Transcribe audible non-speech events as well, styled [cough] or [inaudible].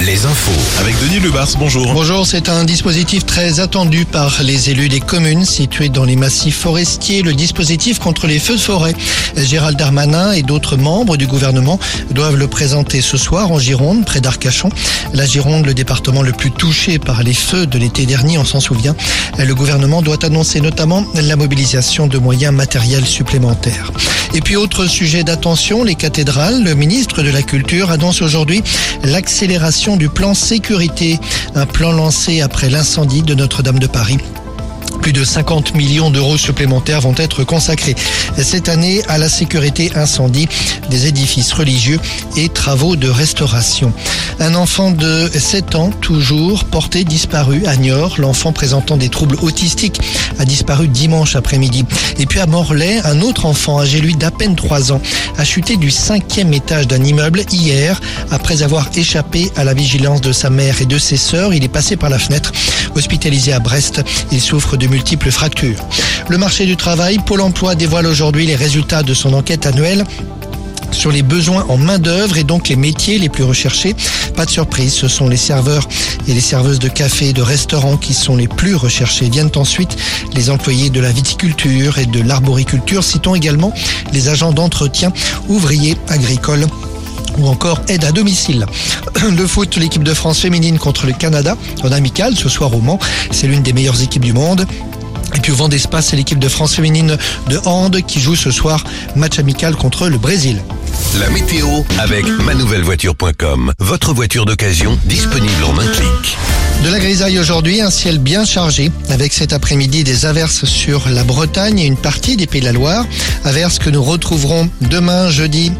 les infos. Avec Denis Lebars, bonjour. Bonjour, c'est un dispositif très attendu par les élus des communes situées dans les massifs forestiers, le dispositif contre les feux de forêt. Gérald Darmanin et d'autres membres du gouvernement doivent le présenter ce soir en Gironde, près d'Arcachon. La Gironde, le département le plus touché par les feux de l'été dernier, on s'en souvient. Le gouvernement doit annoncer notamment la mobilisation de moyens matériels supplémentaires. Et puis autre sujet d'attention, les cathédrales. Le ministre de la Culture annonce aujourd'hui l'accélération du plan sécurité, un plan lancé après l'incendie de Notre-Dame de Paris. Plus de 50 millions d'euros supplémentaires vont être consacrés cette année à la sécurité incendie des édifices religieux et travaux de restauration. Un enfant de 7 ans, toujours porté disparu à Niort. L'enfant présentant des troubles autistiques a disparu dimanche après-midi. Et puis à Morlaix, un autre enfant âgé lui d'à peine 3 ans a chuté du cinquième étage d'un immeuble hier après avoir échappé à la vigilance de sa mère et de ses sœurs. Il est passé par la fenêtre. Hospitalisé à Brest, il souffre de multiples fractures. Le marché du travail, Pôle emploi dévoile aujourd'hui les résultats de son enquête annuelle sur les besoins en main-d'œuvre et donc les métiers les plus recherchés. Pas de surprise, ce sont les serveurs et les serveuses de café et de restaurants qui sont les plus recherchés. Viennent ensuite les employés de la viticulture et de l'arboriculture. Citons également les agents d'entretien, ouvriers agricoles ou encore aide à domicile. [clears throat] Le foot, l'équipe de France féminine contre le Canada en amical ce soir au Mans. C'est l'une des meilleures équipes du monde. Et puis au vent d'espace, c'est l'équipe de France féminine de hand qui joue ce soir match amical contre le Brésil. La météo avec manouvellevoiture.com. Votre voiture d'occasion disponible en un clic. De la grisaille aujourd'hui, un ciel bien chargé, avec cet après-midi des averses sur la Bretagne et une partie des Pays de la Loire. Averses que nous retrouverons demain, jeudi